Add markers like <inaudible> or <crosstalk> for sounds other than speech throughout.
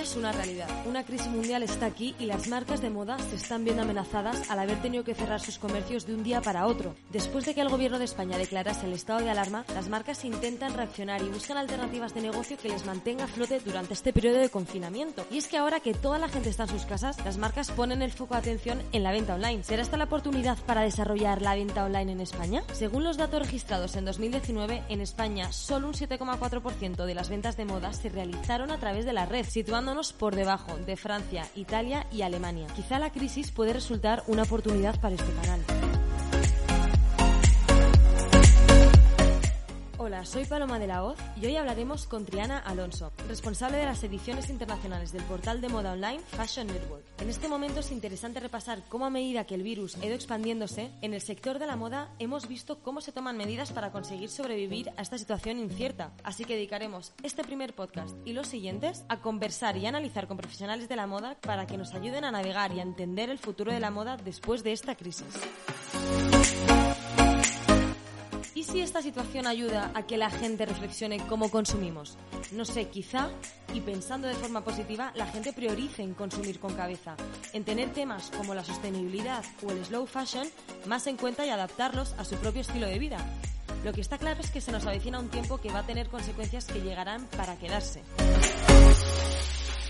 Es una realidad. Una crisis mundial está aquí y las marcas de moda se están viendo amenazadas al haber tenido que cerrar sus comercios de un día para otro. Después de que el gobierno de España declarase el estado de alarma, las marcas intentan reaccionar y buscan alternativas de negocio que les mantenga a flote durante este periodo de confinamiento. Y es que ahora que toda la gente está en sus casas, las marcas ponen el foco de atención en la venta online. ¿Será esta la oportunidad para desarrollar la venta online en España? Según los datos registrados en 2019, en España solo un 7,4% de las ventas de moda se realizaron a través de la red, por debajo de Francia, Italia y Alemania. Quizá la crisis puede resultar una oportunidad para este canal. Hola, soy Paloma de la Hoz y hoy hablaremos con Triana Alonso, responsable de las ediciones internacionales del portal de moda online Fashion Network. En este momento es interesante repasar cómo a medida que el virus ha ido expandiéndose, en el sector de la moda hemos visto cómo se toman medidas para conseguir sobrevivir a esta situación incierta. Así que dedicaremos este primer podcast y los siguientes a conversar y analizar con profesionales de la moda para que nos ayuden a navegar y a entender el futuro de la moda después de esta crisis. ¿Y si esta situación ayuda a que la gente reflexione cómo consumimos? No sé, quizá, y pensando de forma positiva, la gente priorice en consumir con cabeza, en tener temas como la sostenibilidad o el slow fashion más en cuenta y adaptarlos a su propio estilo de vida. Lo que está claro es que se nos avecina un tiempo que va a tener consecuencias que llegarán para quedarse.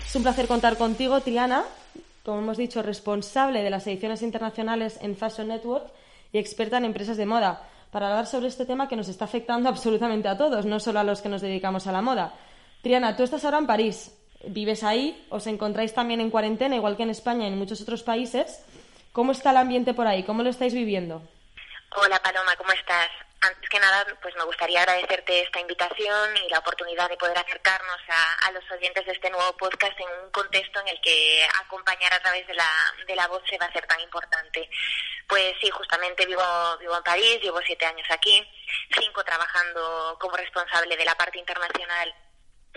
Es un placer contar contigo, Triana, como hemos dicho, responsable de las ediciones internacionales en Fashion Network y experta en empresas de moda para hablar sobre este tema que nos está afectando <laughs> absolutamente a todos, no solo a los que nos dedicamos a la moda. Triana, tú estás ahora en París, vives ahí, os encontráis también en cuarentena, igual que en España y en muchos otros países. ¿Cómo está el ambiente por ahí? ¿Cómo lo estáis viviendo? Hola Paloma, ¿cómo estás? Antes que nada, pues me gustaría agradecerte esta invitación y la oportunidad de poder acercarnos a, los oyentes de este nuevo podcast en un contexto en el que acompañar a través de la, de la voz se va a ser tan importante. Pues sí, justamente vivo, vivo en París, llevo siete años aquí, cinco trabajando como responsable de la parte internacional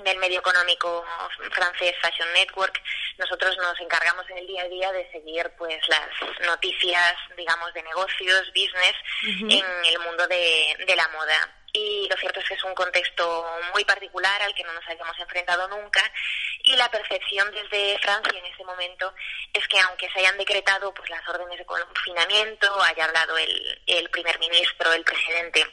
del medio económico francés Fashion Network, nosotros nos encargamos en el día a día de seguir pues las noticias, digamos, de negocios, business en el mundo de, de la moda. Y lo cierto es que es un contexto muy particular al que no nos hayamos enfrentado nunca y la percepción desde Francia en ese momento es que aunque se hayan decretado pues las órdenes de confinamiento, haya hablado el, el primer ministro, el presidente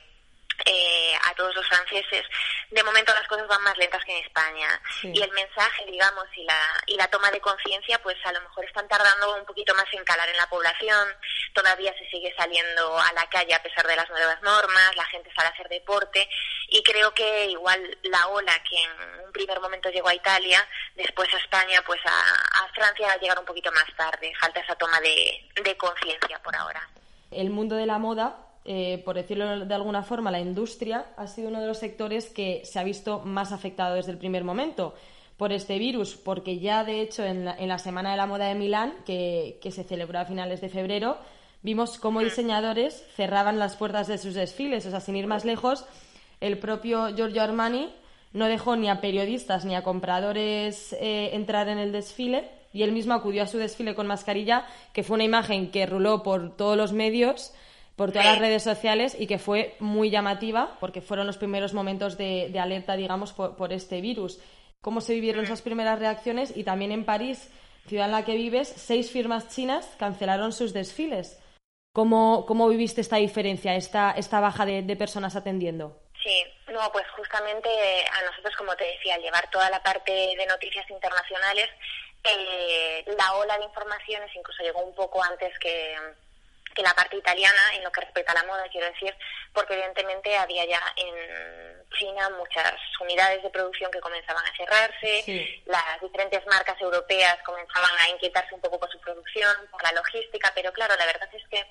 eh, a todos los franceses, de momento las cosas van más lentas que en España. Y el mensaje, digamos, y la, y la toma de conciencia, pues a lo mejor están tardando un poquito más en calar en la población. Todavía se sigue saliendo a la calle a pesar de las nuevas normas, la gente sale a hacer deporte. Y creo que igual la ola que en un primer momento llegó a Italia, después a España, pues a, Francia va a llegar un poquito más tarde. Falta esa toma de, de conciencia por ahora. El mundo de la moda eh, por decirlo de alguna forma, la industria ha sido uno de los sectores que se ha visto más afectado desde el primer momento por este virus, porque ya de hecho en la, Semana de la Moda de Milán, que, se celebró a finales de febrero, vimos cómo diseñadores cerraban las puertas de sus desfiles. O sea, sin ir más lejos, el propio Giorgio Armani no dejó ni a periodistas ni a compradores eh, entrar en el desfile y él mismo acudió a su desfile con mascarilla, que fue una imagen que ruló por todos los medios por todas las redes sociales y que fue muy llamativa porque fueron los primeros momentos de, alerta, digamos, por, este virus. ¿Cómo se vivieron esas primeras reacciones? Y también en París, ciudad en la que vives, seis firmas chinas cancelaron sus desfiles. ¿Cómo, cómo viviste esta diferencia, esta, esta baja de, personas atendiendo? Sí, no, pues justamente a nosotros, como te decía, al llevar toda la parte de noticias internacionales, eh, la ola de informaciones incluso llegó un poco antes que, que la parte italiana en lo que respecta a la moda, quiero decir, porque evidentemente había ya en China muchas unidades de producción que comenzaban a cerrarse, las diferentes marcas europeas comenzaban a inquietarse un poco por su producción, por la logística, pero claro, la verdad es que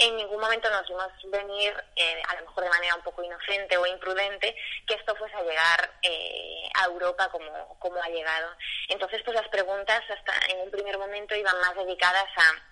en ningún momento nos vimos venir, eh, a lo mejor de manera un poco inocente o imprudente, que esto fuese a llegar eh, a Europa como, como ha llegado. Entonces, pues las preguntas hasta en un primer momento iban más dedicadas a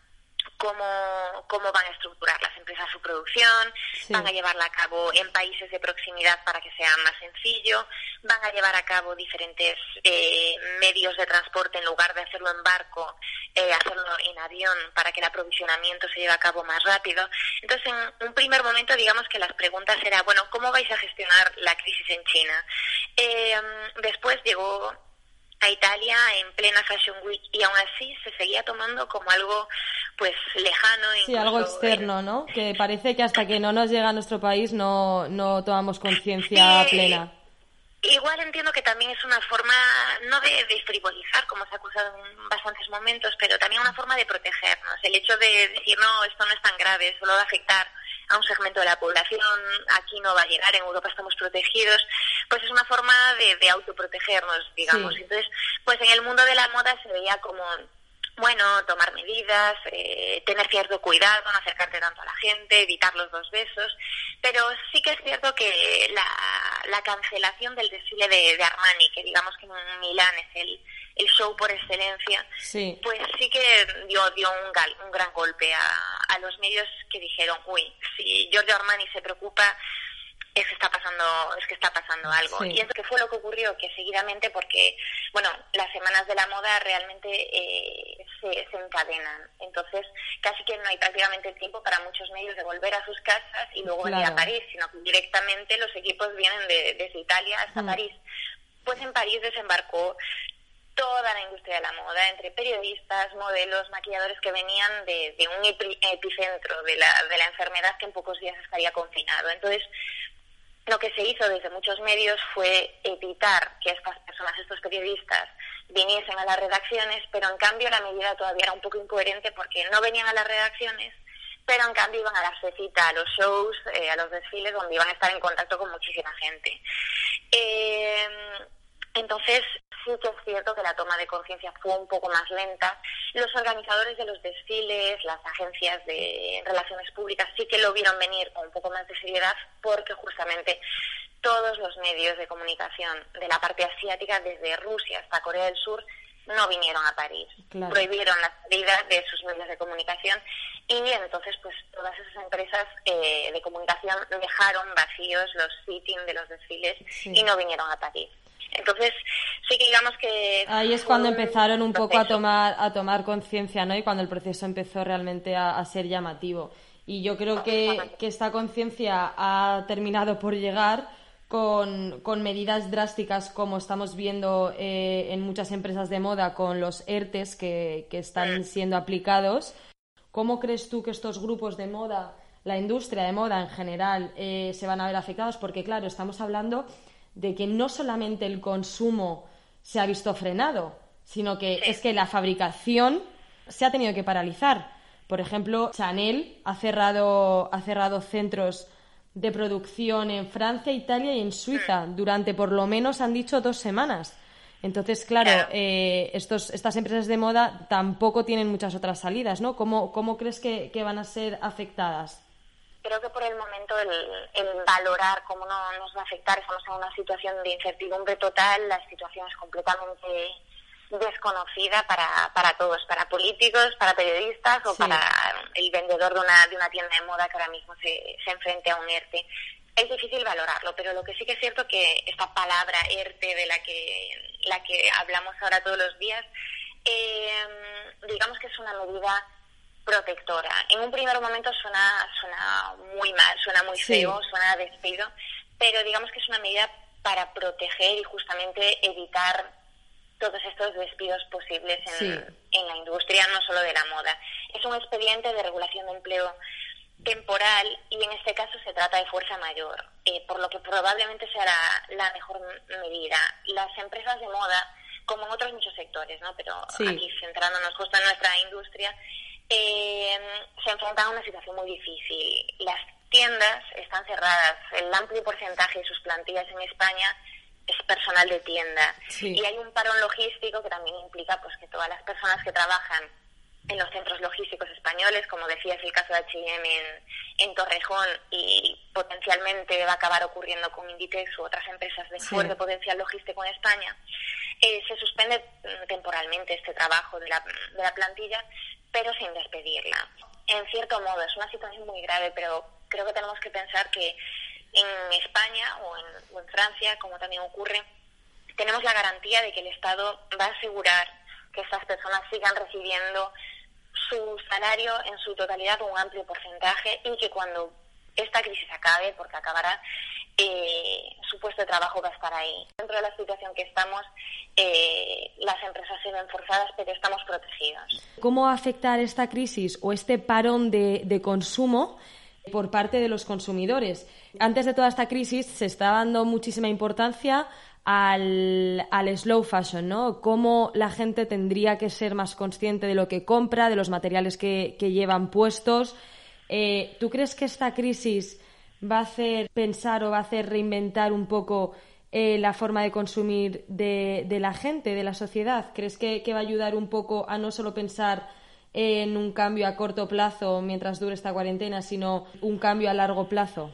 cómo, cómo van a estructurar las empresas su producción, van a llevarla a cabo en países de proximidad para que sea más sencillo, van a llevar a cabo diferentes eh, medios de transporte en lugar de hacerlo en barco, eh, hacerlo en avión para que el aprovisionamiento se lleve a cabo más rápido. Entonces, en un primer momento, digamos que las preguntas eran, bueno, ¿cómo vais a gestionar la crisis en China? Eh, después llegó a Italia en plena Fashion Week y aún así se seguía tomando como algo pues lejano. Sí, algo externo, ¿no? <laughs> Que parece que hasta que no nos llega a nuestro país no, no tomamos conciencia plena. Igual entiendo que también es una forma, no de, de, frivolizar, como se ha acusado en bastantes momentos, pero también una forma de protegernos. El hecho de decir, no, esto no es tan grave, solo va a afectar a un segmento de la población, aquí no va a llegar, en Europa estamos protegidos, pues es una forma de, de autoprotegernos, digamos. Entonces, pues en el mundo de la moda se veía como bueno, tomar medidas, eh, tener cierto cuidado, no acercarte tanto a la gente, evitar los dos besos, pero sí que es cierto que la, la cancelación del desfile de, Armani, que digamos que en Milán es el, el show por excelencia, pues sí que dio, dio un, un gran golpe a, a los medios que dijeron, uy, si Giorgio Armani se preocupa, es que está pasando, es que está pasando algo. Y es que fue lo que ocurrió, que seguidamente, porque, bueno, las semanas de la moda realmente eh, se, se, encadenan. Entonces, casi que no hay prácticamente tiempo para muchos medios de volver a sus casas y luego venir a París, sino que directamente los equipos vienen de, desde Italia hasta mm. París. Pues en París desembarcó toda la industria de la moda, entre periodistas, modelos, maquilladores que venían de, un epicentro de la, de la enfermedad que en pocos días estaría confinado. Entonces, lo que se hizo desde muchos medios fue evitar que estas personas, estos periodistas, viniesen a las redacciones, pero en cambio la medida todavía era un poco incoherente porque no venían a las redacciones, pero en cambio iban a la cita, a los shows, eh, a los desfiles, donde iban a estar en contacto con muchísima gente. Eh, entonces, sí que es cierto que la toma de conciencia fue un poco más lenta. Los organizadores de los desfiles, las agencias de relaciones públicas sí que lo vieron venir con un poco más de seriedad porque justamente todos los medios de comunicación de la parte asiática, desde Rusia hasta Corea del Sur, no vinieron a París. Prohibieron la salida de sus medios de comunicación y entonces pues todas esas empresas eh, de comunicación dejaron vacíos los sitting de los desfiles y no vinieron a París. Entonces, sí que digamos que... Ahí es cuando empezaron un poco a tomar, a tomar conciencia, ¿no? Y cuando el proceso empezó realmente a, ser llamativo. Y yo creo que, esta conciencia ha terminado por llegar con, medidas drásticas como estamos viendo eh, en muchas empresas de moda con los ERTES que, están mm. siendo aplicados. ¿Cómo crees tú que estos grupos de moda, la industria de moda en general, eh, se van a ver afectados? Porque, claro, estamos hablando de que no solamente el consumo se ha visto frenado, sino que es que la fabricación se ha tenido que paralizar. Por ejemplo, Chanel ha cerrado, ha cerrado centros de producción en Francia, Italia y en Suiza durante por lo menos, han dicho, dos semanas. Entonces, claro, eh, estos, estas empresas de moda tampoco tienen muchas otras salidas, ¿no? ¿Cómo, cómo crees que van a ser afectadas? Creo que por el momento el, valorar cómo no nos va a afectar, estamos en una situación de incertidumbre total, la situación es completamente desconocida para, para todos, para políticos, para periodistas o para el vendedor de una, de una tienda de moda que ahora mismo se, se enfrente a un ERTE. Es difícil valorarlo, pero lo que sí que es cierto que esta palabra ERTE de la que, la que hablamos ahora todos los días, eh, digamos que es una medida protectora. En un primer momento suena, suena muy mal, suena muy feo, suena a despido, pero digamos que es una medida para proteger y justamente evitar todos estos despidos posibles en, en la industria, no solo de la moda. Es un expediente de regulación de empleo temporal y en este caso se trata de fuerza mayor, eh, por lo que probablemente será la, mejor medida. Las empresas de moda, como en otros muchos sectores, ¿no? pero aquí centrándonos justo en nuestra industria, eh, se enfrentan a una situación muy difícil. Las tiendas están cerradas. El amplio porcentaje de sus plantillas en España es personal de tienda. Y hay un parón logístico que también implica pues que todas las personas que trabajan en los centros logísticos españoles, como decías el caso de H&M en, en, Torrejón y potencialmente va a acabar ocurriendo con Inditex u otras empresas de fuerte potencial logístico en España, eh, se suspende mm, temporalmente este trabajo de la, de la plantilla pero sin despedirla. En cierto modo, es una situación muy grave, pero creo que tenemos que pensar que en España o en, Francia, como también ocurre, tenemos la garantía de que el Estado va a asegurar que estas personas sigan recibiendo su salario en su totalidad, un amplio porcentaje, y que cuando esta crisis acabe, porque acabará, eh, su puesto de trabajo va a estar ahí. Dentro de la situación que estamos, eh, las empresas se ven forzadas, pero estamos protegidos. ¿Cómo va afectar esta crisis o este parón de, de consumo por parte de los consumidores? Antes de toda esta crisis se está dando muchísima importancia al, al, slow fashion, ¿no? Cómo la gente tendría que ser más consciente de lo que compra, de los materiales que, que llevan puestos. Eh, ¿Tú crees que esta crisis va a hacer pensar o va a hacer reinventar un poco eh, la forma de consumir de, de, la gente, de la sociedad? ¿Crees que, que, va a ayudar un poco a no solo pensar en un cambio a corto plazo mientras dure esta cuarentena, sino un cambio a largo plazo?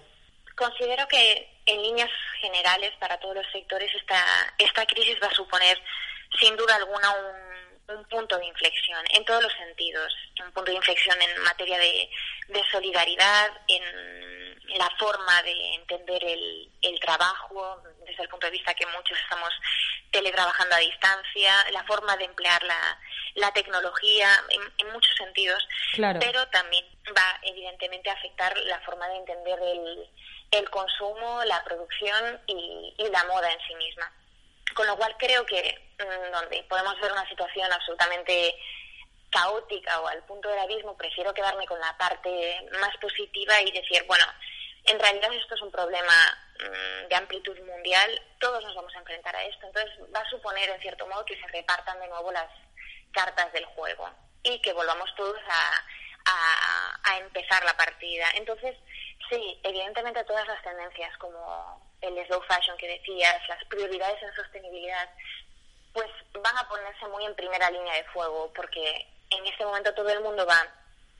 Considero que en líneas generales para todos los sectores esta, esta crisis va a suponer sin duda alguna un, un punto de inflexión en todos los sentidos, un punto de inflexión en materia de, de solidaridad, en la forma de entender el, el, trabajo, desde el punto de vista que muchos estamos teletrabajando a distancia, la forma de emplear la, la tecnología en, en, muchos sentidos, claro. pero también va evidentemente a afectar la forma de entender el, el consumo, la producción y, y, la moda en sí misma. Con lo cual creo que mmm, donde podemos ver una situación absolutamente caótica o al punto del abismo, prefiero quedarme con la parte más positiva y decir, bueno, en realidad esto es un problema mmm, de amplitud mundial, todos nos vamos a enfrentar a esto, entonces va a suponer en cierto modo que se repartan de nuevo las cartas del juego y que volvamos todos a, a empezar la partida. Entonces, sí, evidentemente todas las tendencias como el slow fashion que decías, las prioridades en sostenibilidad, pues van a ponerse muy en primera línea de fuego porque en este momento todo el mundo va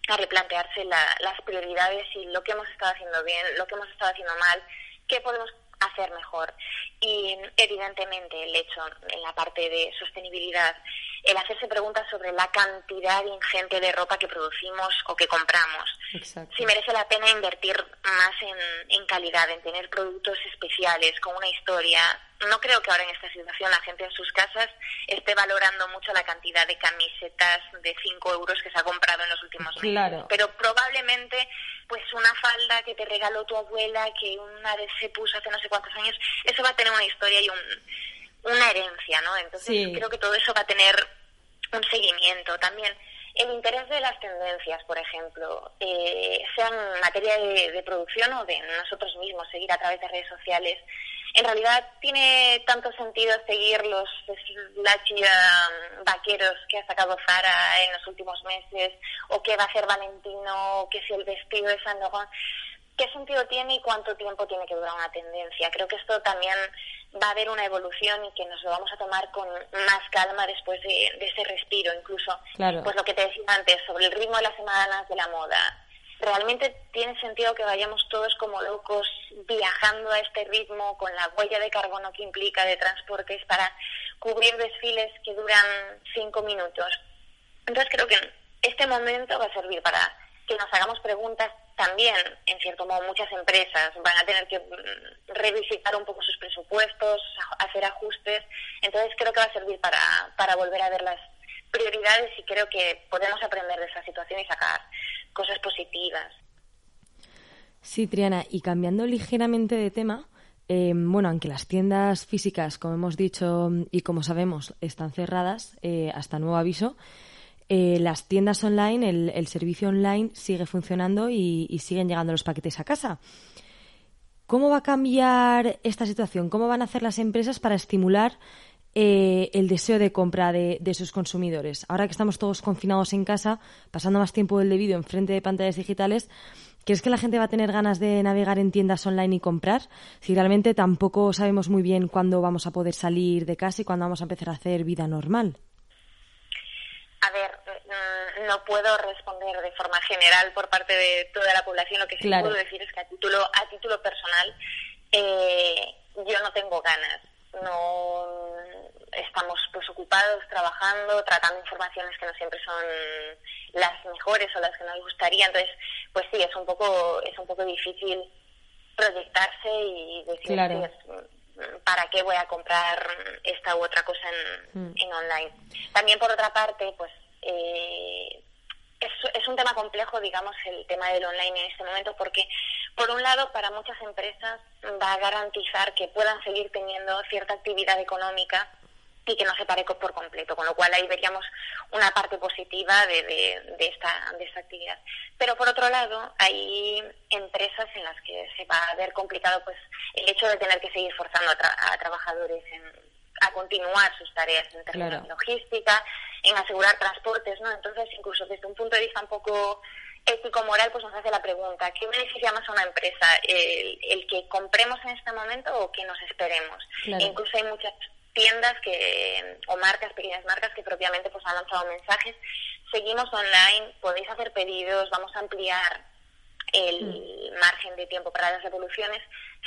a replantearse la, las prioridades y lo que hemos estado haciendo bien, lo que hemos estado haciendo mal, qué podemos hacer mejor. Y evidentemente el hecho en la parte de sostenibilidad, el hacerse preguntas sobre la cantidad ingente de ropa que producimos o que compramos. Exacto. Si merece la pena invertir más en, en calidad, en tener productos especiales, con una historia. No creo que ahora en esta situación la gente en sus casas esté valorando mucho la cantidad de camisetas de 5 euros que se ha comprado en los últimos meses. Claro. Pero probablemente pues una falda que te regaló tu abuela, que una vez se puso hace no sé cuántos años, eso va a tener una historia y un, una herencia, ¿no? Entonces Sí. creo que todo eso va a tener un seguimiento también. El interés de las tendencias, por ejemplo, eh, sean en materia de, de producción o de nosotros mismos, seguir a través de redes sociales, en realidad tiene tanto sentido seguir los slashy um, vaqueros que ha sacado Zara en los últimos meses, o qué va a hacer Valentino, o que si el vestido de Laurent. ¿Qué sentido tiene y cuánto tiempo tiene que durar una tendencia? Creo que esto también va a haber una evolución y que nos lo vamos a tomar con más calma después de, de ese respiro. Incluso, claro. pues lo que te decía antes, sobre el ritmo de las semanas de la moda. ¿Realmente tiene sentido que vayamos todos como locos viajando a este ritmo con la huella de carbono que implica de transportes para cubrir desfiles que duran cinco minutos? Entonces creo que este momento va a servir para que nos hagamos preguntas también, en cierto modo, muchas empresas van a tener que revisitar un poco sus presupuestos, hacer ajustes. Entonces creo que va a servir para, para volver a ver las prioridades y creo que podemos aprender de esa situación y sacar cosas positivas. Sí, Triana, y cambiando ligeramente de tema, eh, bueno, aunque las tiendas físicas, como hemos dicho y como sabemos, están cerradas eh, hasta nuevo aviso, eh, las tiendas online, el, el, servicio online sigue funcionando y, y, siguen llegando los paquetes a casa. ¿Cómo va a cambiar esta situación? ¿Cómo van a hacer las empresas para estimular eh, el deseo de compra de, de, sus consumidores? Ahora que estamos todos confinados en casa, pasando más tiempo del debido en frente de pantallas digitales, ¿crees que la gente va a tener ganas de navegar en tiendas online y comprar? Si realmente tampoco sabemos muy bien cuándo vamos a poder salir de casa y cuándo vamos a empezar a hacer vida normal. A ver, no puedo responder de forma general por parte de toda la población. Lo que sí claro. puedo decir es que a título, a título personal eh, yo no tengo ganas. No estamos pues ocupados trabajando, tratando informaciones que no siempre son las mejores o las que nos gustaría. Entonces, pues sí, es un poco es un poco difícil proyectarse y decir claro. pues, para qué voy a comprar esta u otra cosa en, mm. en online. También por otra parte, pues eh, es, un tema complejo, digamos, el tema del online en este momento, porque, por un lado, para muchas empresas va a garantizar que puedan seguir teniendo cierta actividad económica y que no se pare por completo, con lo cual ahí veríamos una parte positiva de, de, esta, de esta actividad. Pero por otro lado, hay empresas en las que se va a ver complicado pues el hecho de tener que seguir forzando a, trabajadores a continuar sus tareas en términos de logística, en asegurar transportes, ¿no? Entonces, incluso desde un punto de vista un poco ético-moral, pues nos hace la pregunta, ¿qué beneficia más a una empresa? ¿El, que compremos en este momento o que nos esperemos? Incluso hay muchas tiendas que o marcas, pequeñas marcas que propiamente pues han lanzado mensajes. Seguimos online, podéis hacer pedidos, vamos a ampliar el mm. margen de tiempo para las devoluciones.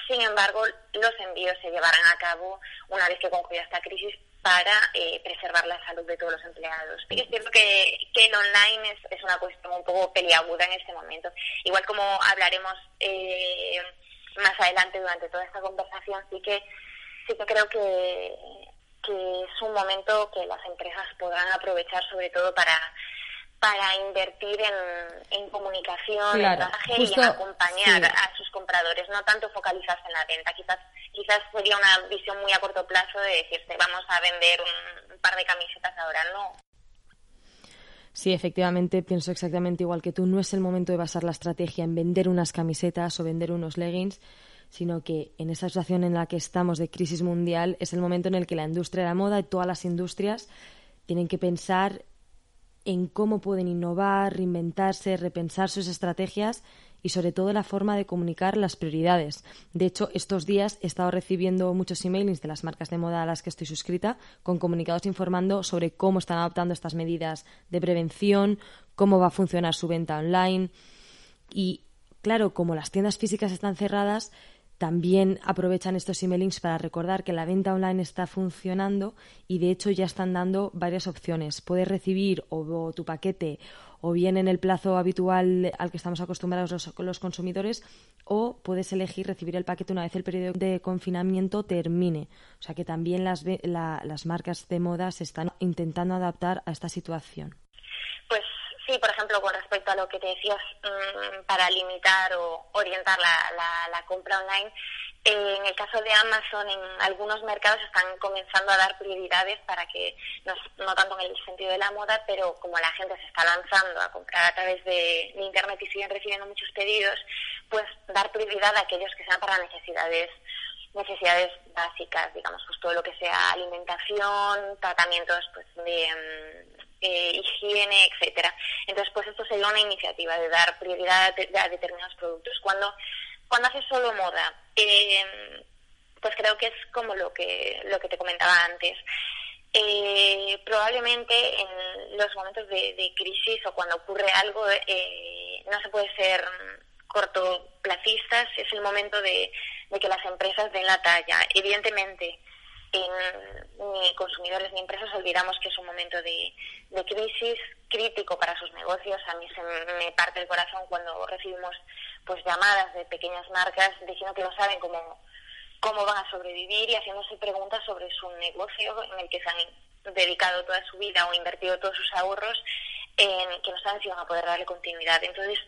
Sin embargo, los envíos se llevarán a cabo una vez que concluya esta crisis para eh, preservar la salud de todos los empleados. Y es cierto que, el online es, una cuestión un poco peliaguda en este momento. Igual como hablaremos eh, más adelante durante toda esta conversación, sí que sí que creo que es un momento que las empresas podrán aprovechar sobre todo para para invertir en, en comunicación, en y en acompañar a sus compradores, no tanto focalizarse en la venta. Quizás quizás sería una visión muy a corto plazo de decirte vamos a vender un, par de camisetas ahora, no. Sí, efectivamente, pienso exactamente igual que tú. No es el momento de basar la estrategia en vender unas camisetas o vender unos leggings, sino que en esta situación en la que estamos de crisis mundial es el momento en el que la industria de la moda y todas las industrias tienen que pensar en cómo pueden innovar, reinventarse, repensar sus estrategias y sobre todo la forma de comunicar las prioridades. De hecho, estos días he estado recibiendo muchos emails de las marcas de moda a las que estoy suscrita con comunicados informando sobre cómo están adoptando estas medidas de prevención, cómo va a funcionar su venta online y claro, como las tiendas físicas están cerradas, también aprovechan estos emailings para recordar que la venta online está funcionando y de hecho ya están dando varias opciones. Puedes recibir o, tu paquete o bien en el plazo habitual al que estamos acostumbrados los, los, consumidores o puedes elegir recibir el paquete una vez el periodo de confinamiento termine. O sea que también las, las marcas de moda se están intentando adaptar a esta situación. Sí, por ejemplo, con respecto a lo que te decías, mm, para limitar o orientar la, compra online, en el caso de Amazon, en algunos mercados están comenzando a dar prioridades para que, no, no, tanto en el sentido de la moda, pero como la gente se está lanzando a comprar a través de, Internet y siguen recibiendo muchos pedidos, pues dar prioridad a aquellos que sean para necesidades necesidades básicas, digamos, pues todo lo que sea alimentación, tratamientos pues, de, mm, eh, higiene, etcétera. Entonces, pues esto sería una iniciativa de dar prioridad a, determinados productos. Cuando, cuando haces solo moda, eh, pues creo que es como lo que, lo que te comentaba antes. Eh, probablemente en los momentos de, crisis o cuando ocurre algo eh, no se puede ser cortoplacistas, es el momento de, de que las empresas den la talla. Evidentemente, ni consumidores ni empresas olvidamos que es un momento de, crisis crítico para sus negocios. A mí se me parte el corazón cuando recibimos pues llamadas de pequeñas marcas diciendo que no saben cómo, cómo van a sobrevivir y haciéndose preguntas sobre su negocio en el que se han dedicado toda su vida o invertido todos sus ahorros en que no saben si van a poder darle continuidad. Entonces,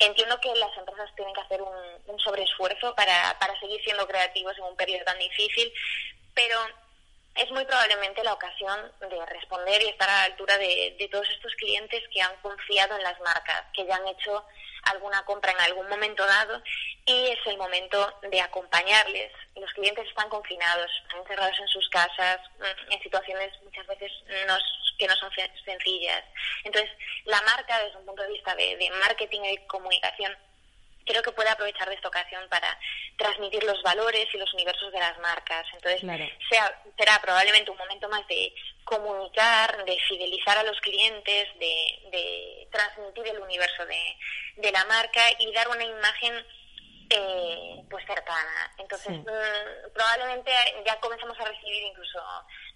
entiendo que las empresas tienen que hacer un, un sobreesfuerzo para, para seguir siendo creativos en un periodo tan difícil, pero es muy probablemente la ocasión de responder y estar a la altura de, todos estos clientes que han confiado en las marcas, que ya han hecho alguna compra en algún momento dado y es el momento de acompañarles. Los clientes están confinados, están encerrados en sus casas, mm, en situaciones muchas veces que no son sencillas. Entonces, la marca, desde un punto de vista de marketing y comunicación, creo que puede aprovechar de esta ocasión para transmitir los valores y los universos de las marcas. Entonces, sea, será probablemente un momento más de comunicar, de fidelizar a los clientes, de, de transmitir el universo de, de la marca y dar una imagen eh, pues cercana. Entonces, mm, probablemente ya comenzamos a recibir incluso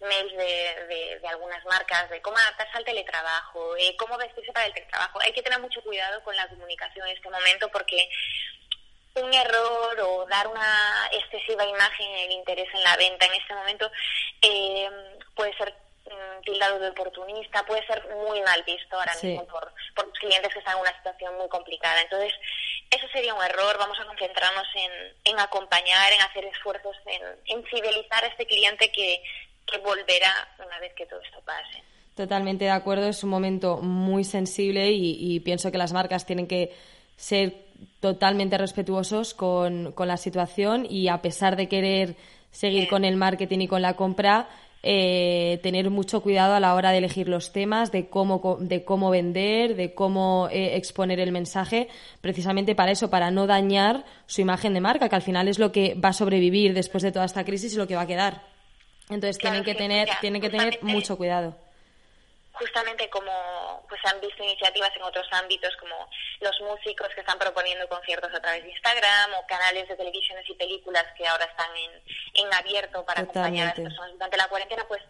mails de, de, algunas marcas de cómo adaptarse al teletrabajo, eh, cómo vestirse para el teletrabajo. Hay que tener mucho cuidado con la comunicación en este momento porque un error o dar una excesiva imagen en el interés en la venta en este momento eh, puede ser tildado de oportunista, puede ser muy mal visto ahora mismo por, por clientes que están en una situación muy complicada. Entonces, eso sería un error. Vamos a concentrarnos en, acompañar, en hacer esfuerzos, en, fidelizar a este cliente que, volverá una vez que todo esto pase. Totalmente de acuerdo, es un momento muy sensible y, pienso que las marcas tienen que ser totalmente respetuosos con, con la situación y a pesar de querer seguir con el marketing y con la compra, eh, tener mucho cuidado a la hora de elegir los temas, de cómo, de cómo vender, de cómo eh, exponer el mensaje, precisamente para eso, para no dañar su imagen de marca, que al final es lo que va a sobrevivir después de toda esta crisis y lo que va a quedar. Entonces tienen que tener, tienen que tener mucho cuidado justamente como pues han visto iniciativas en otros ámbitos como los músicos que están proponiendo conciertos a través de Instagram o canales de televisiones y películas que ahora están en, en abierto para acompañar a las personas. Durante la cuarentena, pues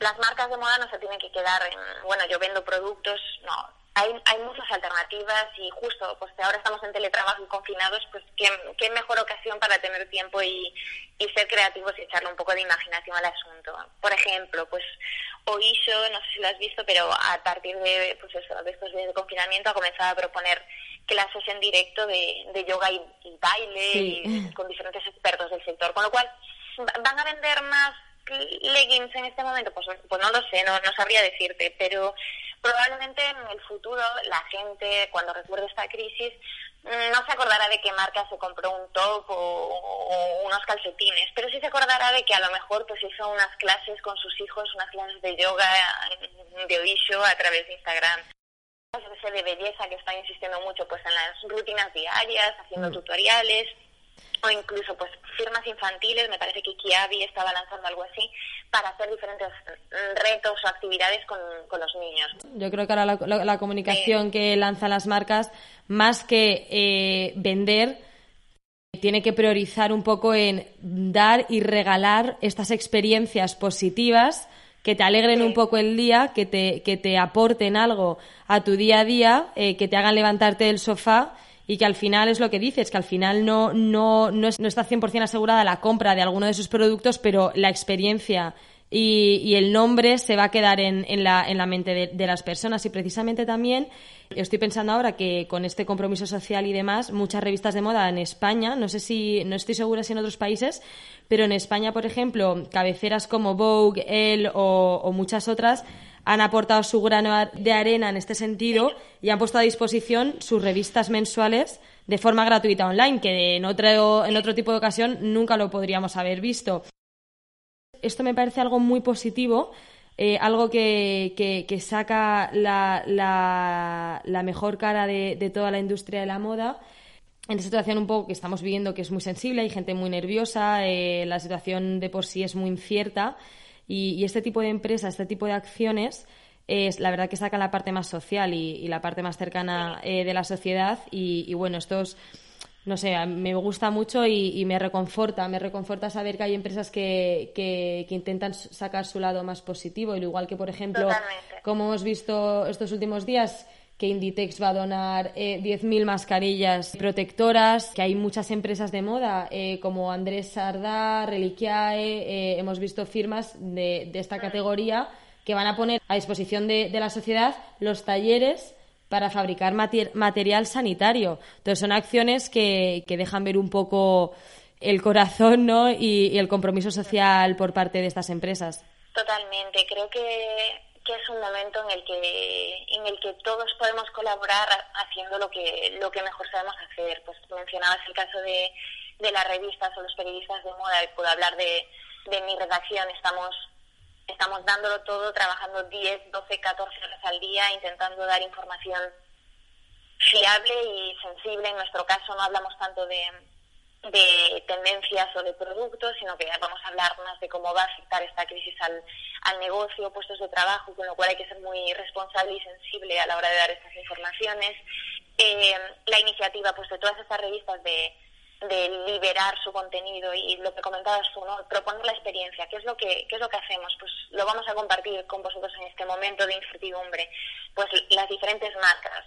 las marcas de moda no se tienen que quedar en, bueno, yo vendo productos, no, hay, hay muchas alternativas y justo, pues ahora estamos en teletrabajo y confinados, pues qué, qué mejor ocasión para tener tiempo y, y ser creativos y echarle un poco de imaginación al asunto. Por ejemplo, pues Oisho, no sé si lo has visto, pero a partir de, pues eso, después del confinamiento ha comenzado a proponer clases en directo de, de yoga y, baile y con diferentes expertos del sector, con lo cual van a vender más leggings en este momento, pues, pues no lo sé, no, no sabría decirte, pero probablemente en el futuro la gente, cuando recuerde esta crisis, mm, no se acordará de qué marca se compró un top o, unos calcetines, pero sí se acordará de que a lo mejor pues hizo unas clases con sus hijos, unas clases de yoga, de oisho a través de Instagram de belleza que está insistiendo mucho pues en las rutinas diarias, haciendo mm. tutoriales, o incluso pues firmas infantiles, me parece que Kiabi estaba lanzando algo así, para hacer diferentes mm, retos o actividades con, los niños. Yo creo que ahora la, comunicación que lanzan las marcas, más que eh, vender, tiene que priorizar un poco en dar y regalar estas experiencias positivas que te alegren un poco el día, que te, que te aporten algo a tu día a día, eh, que te hagan levantarte del sofá y que al final es lo que dices, que al final no, no, no, es, no está 100% asegurada la compra de alguno de sus productos, pero la experiencia y, el nombre se va a quedar en, en, la, en la mente de, las personas. Y precisamente también estoy pensando ahora que con este compromiso social y demás, muchas revistas de moda en España, no sé si, no estoy segura si en otros países, pero en España, por ejemplo, cabeceras como Vogue, Elle o, o muchas otras, han aportado su grano de arena en este sentido y han puesto a disposición sus revistas mensuales de forma gratuita online, que en otro, en otro tipo de ocasión nunca lo podríamos haber visto. Esto me parece algo muy positivo, eh, algo que, que, saca la, la, mejor cara de, toda la industria de la moda en esta situación un poco que estamos viviendo que es muy sensible, hay gente muy nerviosa, eh, la situación de por sí es muy incierta y, este tipo de empresas, este tipo de acciones, es la verdad que sacan la parte más social y, la parte más cercana eh, de la sociedad. Y, bueno, estos, no sé, me gusta mucho y, me reconforta, me reconforta saber que hay empresas que, que, intentan sacar su lado más positivo. Y igual que, por ejemplo, como hemos visto estos últimos días, que Inditex va a donar eh, 10.000 mascarillas protectoras, que hay muchas empresas de moda eh, como Andrés Sardá, Reliquiae, eh, hemos visto firmas de, esta categoría que van a poner a disposición de, la sociedad los talleres para fabricar material sanitario. Entonces son acciones que, dejan ver un poco el corazón ¿no? y el compromiso social por parte de estas empresas. Totalmente. Creo que que es un momento en el que en el que todos podemos colaborar haciendo lo que lo que mejor sabemos hacer. Pues mencionabas el caso de, de las revistas o los periodistas de moda y puedo hablar de, de mi redacción. Estamos estamos dándolo todo trabajando 10 12 14 horas al día intentando dar información fiable y sensible. En nuestro caso no hablamos tanto de de tendencias o de productos, sino que vamos a hablar más de cómo va a afectar esta crisis al, al negocio, puestos de trabajo, con lo cual hay que ser muy responsable y sensible a la hora de dar estas informaciones. Eh, la iniciativa pues de todas estas revistas de, de liberar su contenido y lo que comentabas tú, ¿no? proponer la experiencia, ¿qué es lo que qué es lo que hacemos? Pues lo vamos a compartir con vosotros en este momento de incertidumbre, pues las diferentes marcas,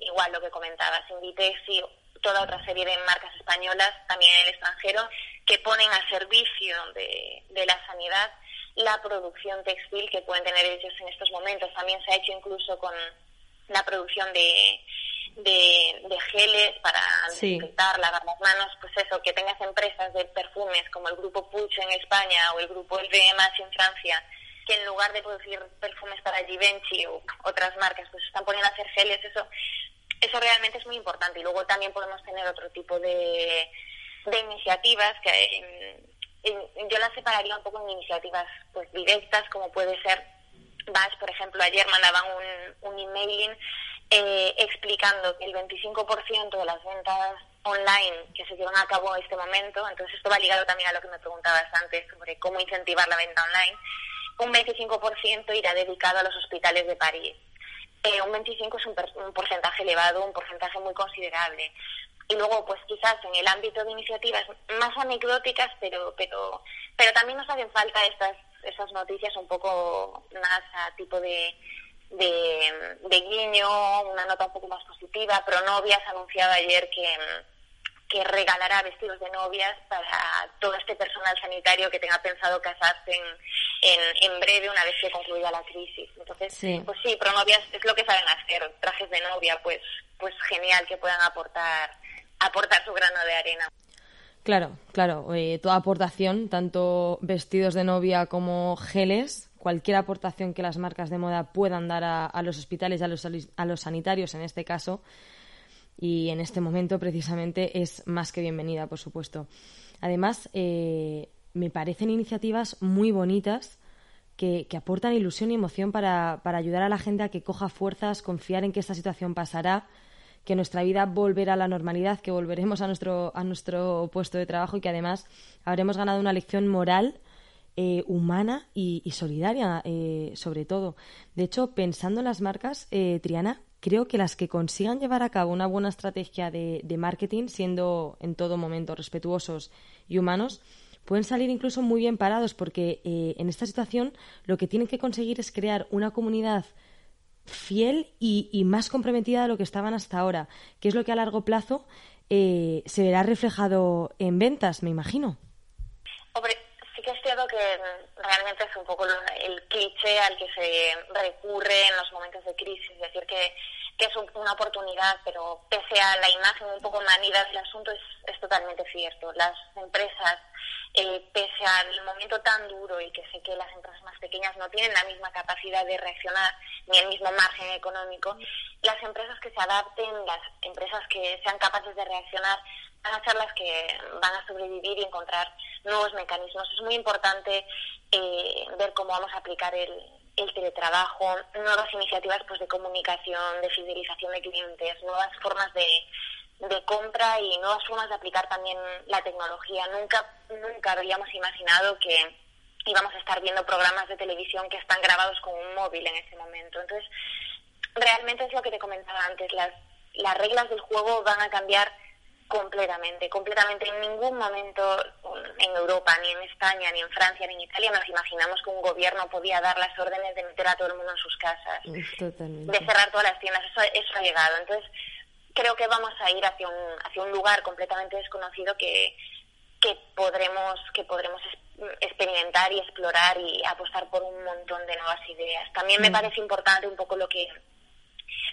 igual lo que comentabas, Inditex y toda otra serie de marcas españolas, también en el extranjero, que ponen a servicio de, de la sanidad la producción textil que pueden tener ellos en estos momentos. También se ha hecho incluso con, la producción de, de, geles para desinfectar, lavar las manos, pues eso, que tengas empresas de perfumes como el grupo Puig en España o el grupo LVMH en Francia, que en lugar de producir perfumes para Givenchy o otras marcas, pues están poniendo a hacer geles, eso, eso realmente es muy importante. Y luego también podemos tener otro tipo de, de iniciativas que yo las separaría un poco en iniciativas pues directas, como puede ser VAS, por ejemplo, ayer mandaban un, un emailing eh, explicando que el 25% de las ventas online que se llevan a cabo en este momento, entonces esto va ligado también a lo que me preguntabas antes sobre cómo incentivar la venta online, un 25% irá dedicado a los hospitales de París. Eh, un 25 es un, un, porcentaje elevado, un porcentaje muy considerable. Y luego, pues quizás en el ámbito de iniciativas más anecdóticas, pero, pero, pero también nos hacen falta estas, esas noticias un poco más a tipo de, de, guiño, una nota un poco más positiva. Pronovias ha anunciado ayer que, que regalará vestidos de novias para todo este personal sanitario que tenga pensado casarse en, en, breve una vez que concluya la crisis. Entonces, pues sí, Pronovias es lo que saben hacer, trajes de novia, pues, pues genial que puedan aportar, aportar su grano de arena. Claro, claro, eh, toda aportación, tanto vestidos de novia como geles, cualquier aportación que las marcas de moda puedan dar a, los hospitales y a los, a los sanitarios en este caso, y en este momento precisamente es más que bienvenida, por supuesto. Además, eh, me parecen iniciativas muy bonitas que, aportan ilusión y emoción para, para, ayudar a la gente a que coja fuerzas, confiar en que esta situación pasará, que nuestra vida volverá a la normalidad, que volveremos a nuestro, a nuestro puesto de trabajo y que además habremos ganado una lección moral eh, humana y, solidaria, eh, sobre todo. De hecho, pensando en las marcas, eh, Triana, creo que las que consigan llevar a cabo una buena estrategia de, marketing, siendo en todo momento respetuosos y humanos, pueden salir incluso muy bien parados, porque en esta situación lo que tienen que conseguir es crear una comunidad fiel y, más comprometida de lo que estaban hasta ahora, que es lo que a largo plazo se verá reflejado en ventas, me imagino. Que es cierto que realmente es un poco el cliché al que se recurre en los momentos de crisis, decir que, que es una oportunidad, pero pese a la imagen un poco manida del asunto, es, es totalmente cierto. Las empresas, eh, pese al momento tan duro y que sé que las empresas más pequeñas no tienen la misma capacidad de reaccionar ni el mismo margen económico, las empresas que se adapten, las empresas que sean capaces de reaccionar, van a ser las que van a sobrevivir y encontrar nuevos mecanismos. Es muy importante eh, ver cómo vamos a aplicar el, el teletrabajo, nuevas iniciativas pues de comunicación, de fidelización de clientes, nuevas formas de, de compra y nuevas formas de aplicar también la tecnología. Nunca, nunca habríamos imaginado que íbamos a estar viendo programas de televisión que están grabados con un móvil en ese momento. Entonces, realmente es lo que te comentaba antes, las, las reglas del juego van a cambiar Completamente, completamente. En ningún momento en Europa, ni en España, ni en Francia, ni en Italia nos imaginamos que un gobierno podía dar las órdenes de meter a todo el mundo en sus casas, de cerrar todas las tiendas. Eso, eso ha llegado. Entonces, creo que vamos a ir hacia un, hacia un lugar completamente desconocido que, que podremos, que podremos experimentar y explorar y apostar por un montón de nuevas ideas. También me mm. parece importante un poco lo que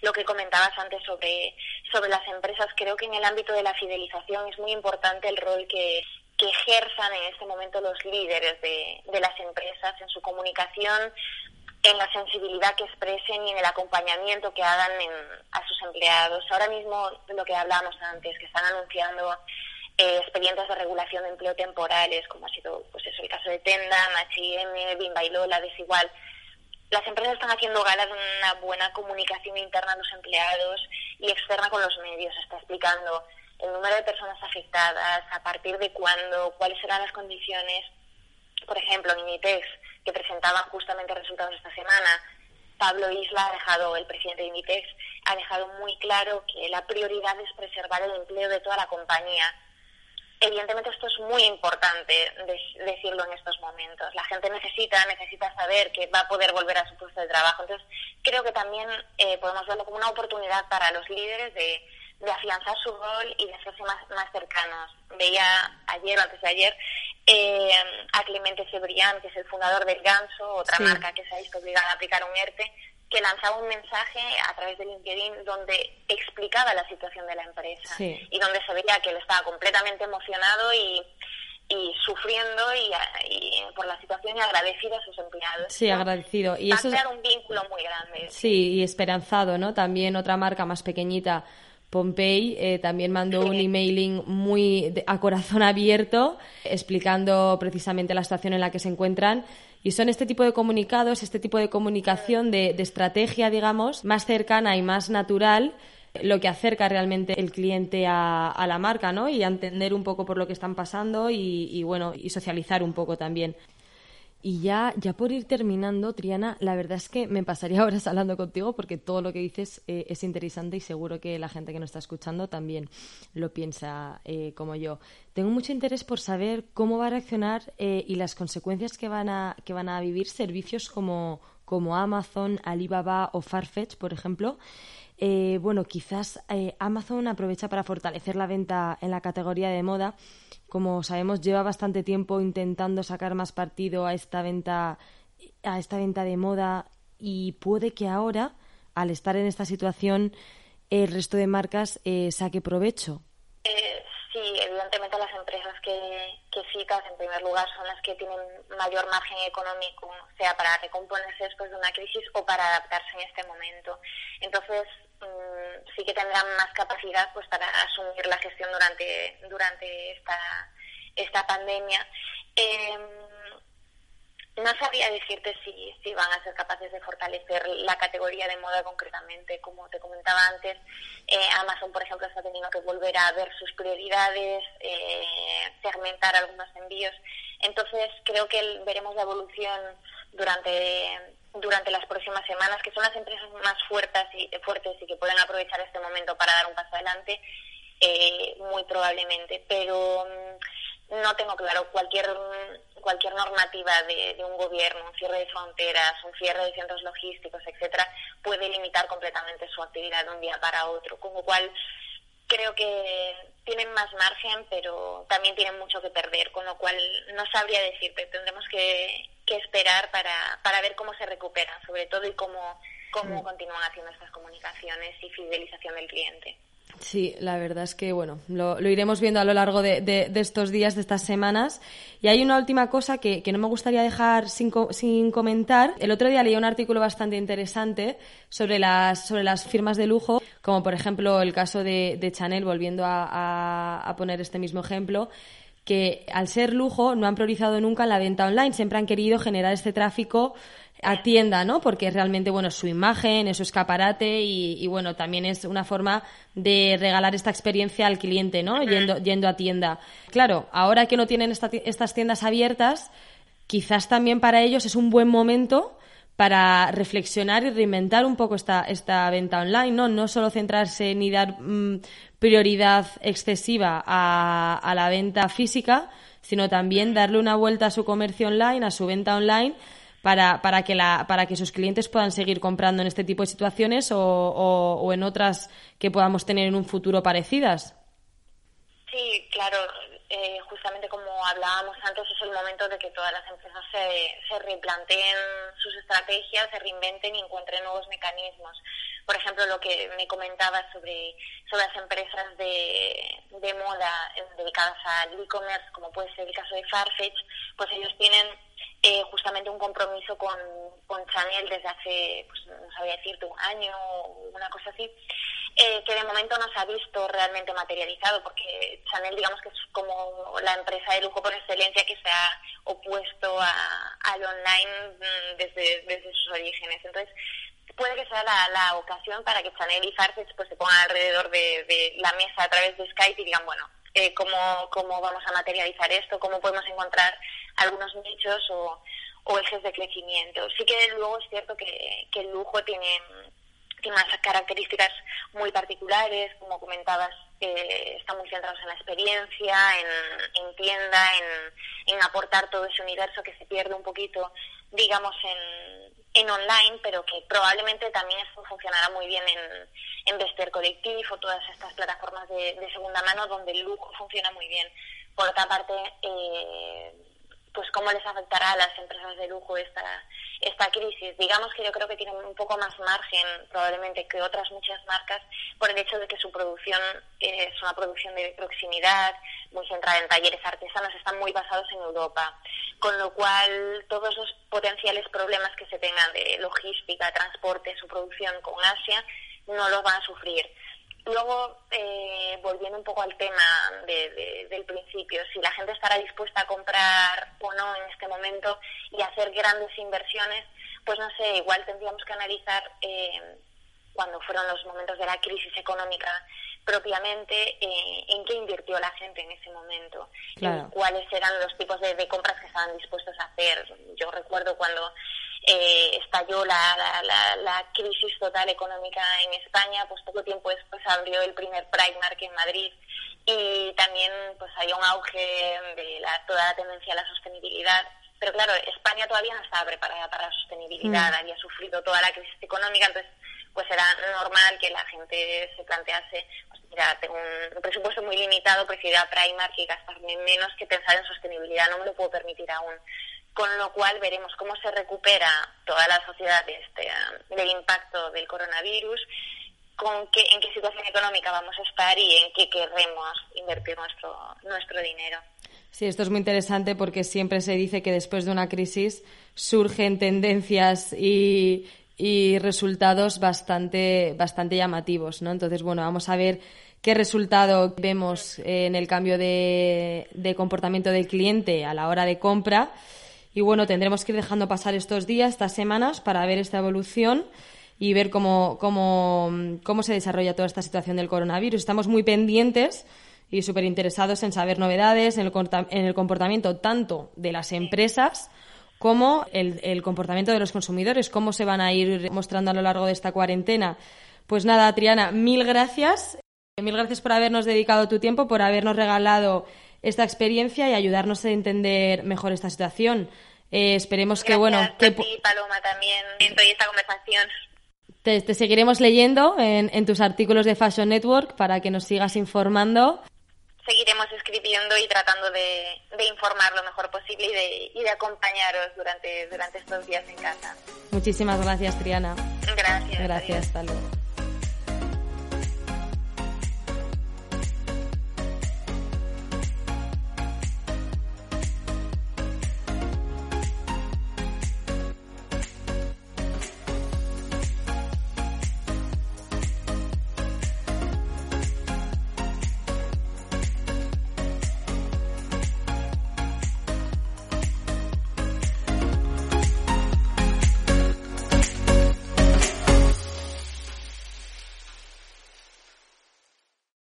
lo que comentabas antes sobre, sobre las empresas, creo que en el ámbito de la fidelización es muy importante el rol que, que ejerzan en este momento los líderes de, de las empresas en su comunicación, en la sensibilidad que expresen y en el acompañamiento que hagan a sus empleados. Ahora mismo, lo que hablábamos antes, que están anunciando eh, expedientes de regulación de empleo temporales, como ha sido pues eso, el caso de Tenda, H&M, Bimba y Lola, Desigual, las empresas están haciendo gala de una buena comunicación interna a los empleados y externa con los medios. Está explicando el número de personas afectadas, a partir de cuándo, cuáles serán las condiciones. Por ejemplo, en Inditex, que presentaban justamente resultados esta semana, Pablo Isla ha dejado, el presidente de Inditex, ha dejado muy claro que la prioridad es preservar el empleo de toda la compañía Evidentemente esto es muy importante decirlo en estos momentos. La gente necesita, necesita saber que va a poder volver a su puesto de trabajo. Entonces, creo que también eh, podemos verlo como una oportunidad para los líderes de, afianzar su rol y de hacerse más, más cercanos. Veía ayer o antes de ayer eh, a Clemente Cebrián, que es el fundador del Ganso, otra marca que se ha visto obligada a aplicar un ERTE, que lanzaba un mensaje a través de LinkedIn donde explicaba la situación de la empresa y donde se veía que él estaba completamente emocionado y, y sufriendo y, por la situación y agradecido a sus empleados. Sí, agradecido. Y eso es un vínculo muy grande. Sí, y esperanzado, ¿no? También otra marca más pequeñita, Pompey, eh, también mandó un emailing muy a corazón abierto explicando precisamente la situación en la que se encuentran y son este tipo de comunicados, este tipo de comunicación de, estrategia, digamos, más cercana y más natural lo que acerca realmente el cliente a, la marca, ¿no? Y a entender un poco por lo que están pasando y, y bueno, y socializar un poco también. Y ya, ya por ir terminando, Triana, la verdad es que me pasaría <laughs> horas hablando contigo porque todo lo que dices eh, es interesante y seguro que la gente que nos está escuchando también lo piensa eh, como yo. Tengo mucho interés por saber cómo va a reaccionar eh, y las consecuencias que van a, que van a vivir servicios como, como Amazon, Alibaba o Farfetch, por ejemplo. bueno, quizás Amazon aprovecha para fortalecer la venta en la categoría de moda como sabemos, lleva bastante tiempo intentando sacar más partido a esta venta, a esta venta de moda y puede que ahora, al estar en esta situación, el resto de marcas eh, saque provecho. Eh, sí, evidentemente las empresas que, que citas en primer lugar son las que tienen mayor margen económico, sea para recomponerse después de una crisis o para adaptarse en este momento. Entonces, Mm, sí que tendrán más capacidad pues para asumir la gestión durante durante esta esta pandemia em, no sabría decirte si, si van a ser capaces de fortalecer la categoría de moda concretamente. Como te comentaba antes, eh, Amazon, por ejemplo, está teniendo que volver a ver sus prioridades, eh, segmentar algunos envíos. Entonces, creo que veremos la evolución durante durante las próximas semanas, que son las empresas más fuertes y, fuertes y que pueden aprovechar este momento para dar un paso adelante, eh, muy probablemente. Pero mm, no tengo claro cualquier cualquier normativa de, un gobierno, un cierre de fronteras, un cierre de centros logísticos, etcétera, puede limitar completamente su actividad de un día para otro. Con lo cual, creo que tienen más margen, pero también tienen mucho que perder, con lo cual no sabría decirte. Tendremos que, que esperar para, para ver cómo se recuperan, sobre todo, y cómo, cómo continúan haciendo estas comunicaciones y fidelización del cliente. Sí, la verdad es que, bueno, lo, iremos viendo a lo largo de, estos días, de estas semanas. Y hay una última cosa que, no me gustaría dejar sin, sin, comentar. El otro día leí un artículo bastante interesante sobre las, sobre las firmas de lujo, como por ejemplo el caso de, Chanel, volviendo a, a poner este mismo ejemplo que al ser lujo no han priorizado nunca la venta online, siempre han querido generar este tráfico a tienda, ¿no? Porque realmente, bueno, su imagen, es su escaparate y, bueno, también es una forma de regalar esta experiencia al cliente, ¿no? Yendo, yendo a tienda. Claro, ahora que no tienen estas tiendas abiertas, quizás también para ellos es un buen momento para reflexionar y reinventar un poco esta, esta venta online, ¿no? No solo centrarse ni dar mm, prioridad excesiva a, a la venta física, sino también darle una vuelta a su comercio online, a su venta online, para, para, que, la, para que sus clientes puedan seguir comprando en este tipo de situaciones o, o, en otras que podamos tener en un futuro parecidas. Sí, claro. Eh, justamente como hablábamos antes, es el momento de que todas las empresas se, se replanteen sus estrategias, se reinventen y encuentren nuevos mecanismos. Por ejemplo, lo que me comentabas sobre, sobre las empresas de, de moda dedicadas al e-commerce, como puede ser el caso de Farfetch, pues ellos tienen eh, justamente un compromiso con, con Chanel desde hace, pues no sabía decirte, un año o una cosa así, eh, que de momento no se ha visto realmente materializado, porque Chanel digamos que es como la empresa de lujo por excelencia que se ha opuesto a, al online mm, desde, desde sus orígenes. Entonces, puede que sea la, la ocasión para que Chanel y Farfetch pues, se pongan alrededor de, de la mesa a través de Skype y digan, bueno, eh, cómo, cómo vamos a materializar esto, cómo podemos encontrar algunos nichos o, ejes de crecimiento. Sí que luego es cierto que, el lujo tiene, tiene unas características muy particulares, como comentabas, eh, muy centrados en la experiencia, en, en tienda, en, en aportar todo ese universo que se pierde un poquito, digamos, en, en online, pero que probablemente también esto funcionará muy bien en, en Vester Collective o todas estas plataformas de, segunda mano donde el lujo funciona muy bien. Por otra parte, eh, pues cómo les afectará a las empresas de lujo esta, esta crisis. Digamos que yo creo que tienen un poco más margen probablemente que otras muchas marcas por el hecho de que su producción es una producción de proximidad, muy centrada en talleres artesanos, están muy basados en Europa. Con lo cual, todos los potenciales problemas que se tengan de logística, transporte, su producción con Asia, no los van a sufrir. Luego, eh, volviendo un poco al tema del principio, si la gente estará dispuesta a comprar o no en este momento y hacer grandes inversiones, pues no sé, igual tendríamos que analizar eh, cuando fueron los momentos de la crisis económica propiamente, eh, en qué invirtió la gente en ese momento, y cuáles eran los tipos de, de compras que estaban dispuestos a hacer. Yo recuerdo cuando eh, estalló la, la, la, crisis total económica en España, pues poco tiempo después abrió el primer Primark en Madrid y también pues había un auge de la, toda la tendencia a la sostenibilidad. Pero claro, España todavía no estaba preparada para la sostenibilidad, mm. había sufrido toda la crisis económica, entonces pues era normal que la gente se plantease, pues mira, tengo un presupuesto muy limitado, prefiero a Primark y gastarme menos que pensar en sostenibilidad, no me lo puedo permitir aún con lo cual veremos cómo se recupera toda la sociedad de este, del impacto del coronavirus, con qué, en qué situación económica vamos a estar y en qué querremos invertir nuestro, nuestro dinero. Sí, esto es muy interesante porque siempre se dice que después de una crisis surgen tendencias y, y resultados bastante, bastante llamativos, ¿no? Entonces, bueno, vamos a ver qué resultado vemos en el cambio de, de comportamiento del cliente a la hora de compra y bueno, tendremos que ir dejando pasar estos días, estas semanas, para ver esta evolución y ver cómo, cómo, cómo se desarrolla toda esta situación del coronavirus. Estamos muy pendientes y súper interesados en saber novedades, en el, en el comportamiento tanto de las empresas como el, el, comportamiento de los consumidores, cómo se van a ir mostrando a lo largo de esta cuarentena. Pues nada, Triana, mil gracias. Mil gracias por habernos dedicado tu tiempo, por habernos regalado esta experiencia y ayudarnos a entender mejor esta situación. Eh, esperemos que, bueno... que Paloma, también, dentro de esta conversación. Te, seguiremos leyendo en, tus artículos de Fashion Network para que nos sigas informando. Seguiremos escribiendo y tratando de, informar lo mejor posible y de, y de acompañaros durante, durante estos días en casa. Muchísimas gracias, Triana. Gracias. Gracias, hasta luego.